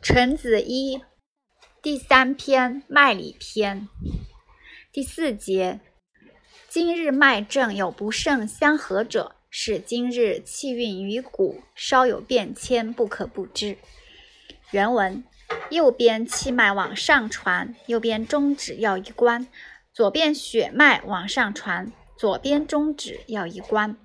陈子一第三篇脉理篇第四节：今日脉证有不胜相合者，是今日气运于骨稍有变迁，不可不知。原文：右边气脉往上传，右边中指要一关；左边血脉往上传，左边中指要一关。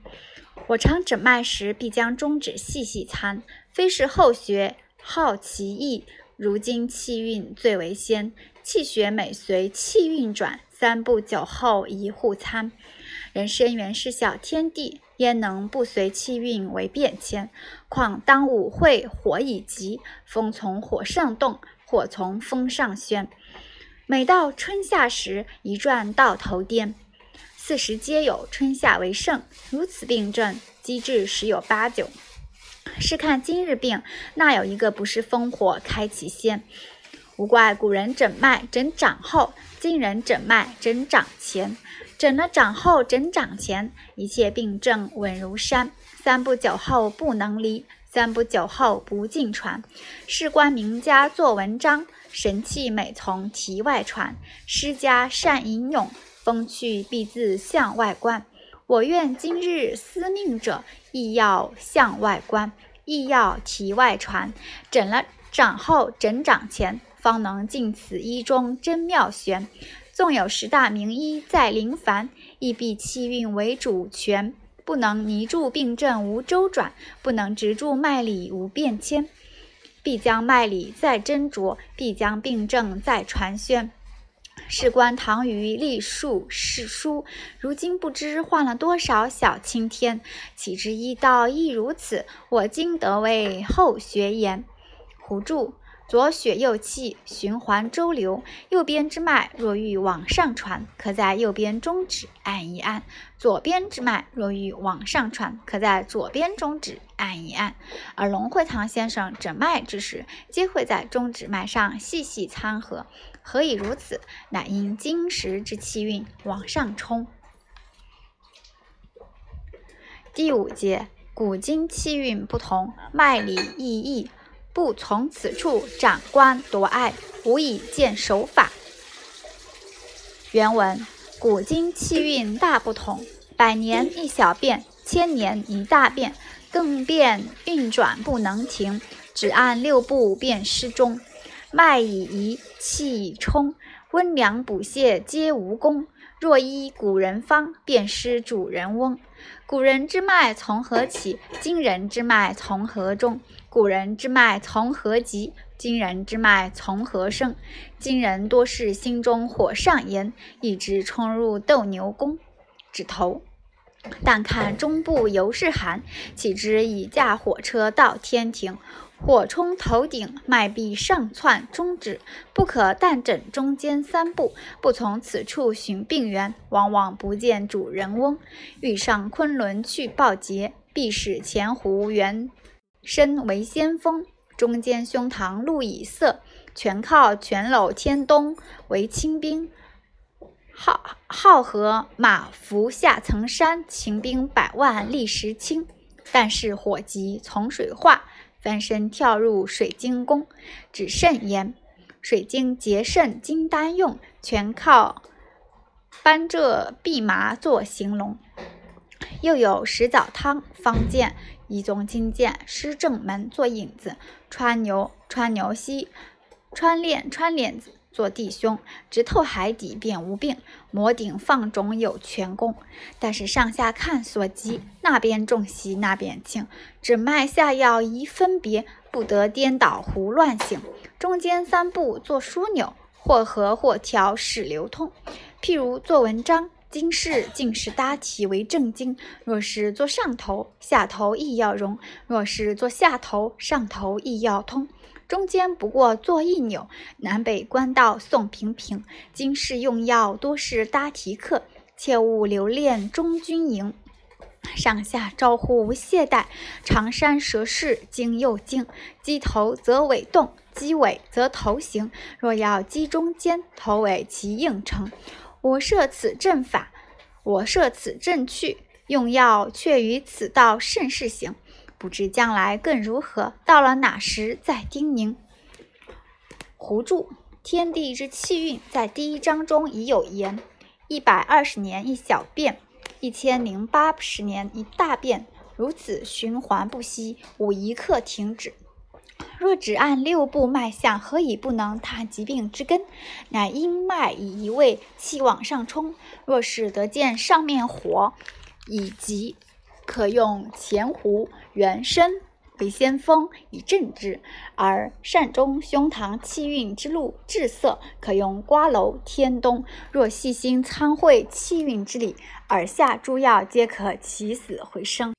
我常诊脉时，必将中指细细参，非是后学。好其意，如今气运最为先，气血每随气运转，三步九后一互参。人生原是小天地，焉能不随气运为变迁？况当午会火已急，风从火上动，火从风上宣。每到春夏时，一转到头颠。四时皆有，春夏为盛，如此病症，机智十有八九。试看今日病，那有一个不是烽火开其先？无怪古人诊脉诊掌后，今人诊脉诊掌前。诊了掌后，诊掌前，一切病症稳如山。三不久后不能离，三不久后不尽传。事关名家作文章，神气美从题外传。诗家善吟咏，风趣必自向外观。我愿今日司命者，亦要向外观，亦要题外传。诊了掌后，诊掌前，方能尽此医中真妙玄。纵有十大名医在临凡，亦必气运为主权，不能泥住病症无周转，不能执住脉理无变迁。必将脉理再斟酌，必将病症再传宣。事关唐虞历数世书，如今不知换了多少小青天。岂知医道亦如此？我今得为后学言。胡注：左血右气，循环周流。右边之脉若欲往上传，可在右边中指按一按；左边之脉若欲往上传，可在左边中指按一按。而龙会堂先生诊脉之时，皆会在中指脉上细细参合。何以如此？乃因金石之气运往上冲。第五节，古今气运不同，脉理异异，不从此处斩官夺爱，无以见守法。原文：古今气运大不同，百年一小变，千年一大变，更变运转不能停，只按六步便失中。脉以移，气以冲，温凉补泻皆无功。若依古人方，便失主人翁。古人之脉从何起？今人之脉从何终？古人之脉从何急？今人之脉从何生？今人多是心中火上炎，一直冲入斗牛宫。指头。但看中部犹是寒，岂知已驾火车到天庭。火冲头顶，脉必上窜中指，不可但诊中间三步，不从此处寻病源，往往不见主人翁。欲上昆仑去报捷，必使前胡原身为先锋，中间胸膛露以色，全靠全搂天东为清兵。浩浩河马伏下层山，秦兵百万立石清。但是火急从水化。翻身跳入水晶宫，指肾炎。水晶结肾金丹用，全靠搬这蓖麻做形容。又有石藻汤方见一宗金剑施正门做引子，穿牛穿牛膝，穿链穿链子。做弟兄，直透海底便无病；摩顶放种有全功。但是上下看所及，那边重袭，那边轻，只脉下药宜分别，不得颠倒胡乱行。中间三步做枢纽，或合或调，使流通。譬如做文章，经世尽是搭题为正经；若是做上头，下头亦要容；若是做下头，上头亦要通。中间不过做一扭，南北官道送平平。今世用药多是搭题客，切勿留恋中军营。上下招呼无懈怠，长山蛇势精又精。鸡头则尾动，鸡尾则头行。若要鸡中间，头尾齐应成。我设此阵法，我设此阵去，用药却于此道甚是行。不知将来更如何？到了哪时再叮咛。胡注：天地之气运，在第一章中已有言：一百二十年一小变，一千零八十年一大变，如此循环不息，无一刻停止。若只按六部脉象，何以不能探疾病之根？乃因脉以一位气往上冲。若是得见上面火以及，可用前胡、元参。为先锋以正之，而膻中、胸膛气运之路至涩，可用瓜蒌、天冬。若细心参会气运之理，耳下诸药皆可起死回生。